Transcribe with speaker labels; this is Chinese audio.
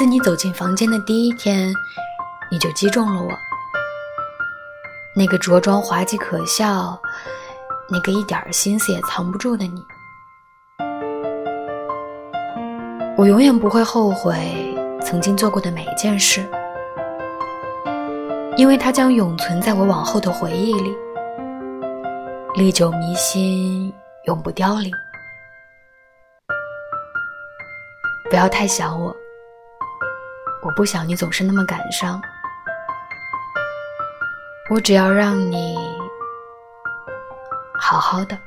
Speaker 1: 自你走进房间的第一天，你就击中了我。那个着装滑稽可笑，那个一点心思也藏不住的你，我永远不会后悔曾经做过的每一件事，因为它将永存在我往后的回忆里，历久弥新，永不凋零。不要太想我，我不想你总是那么感伤。我只要让你好好的。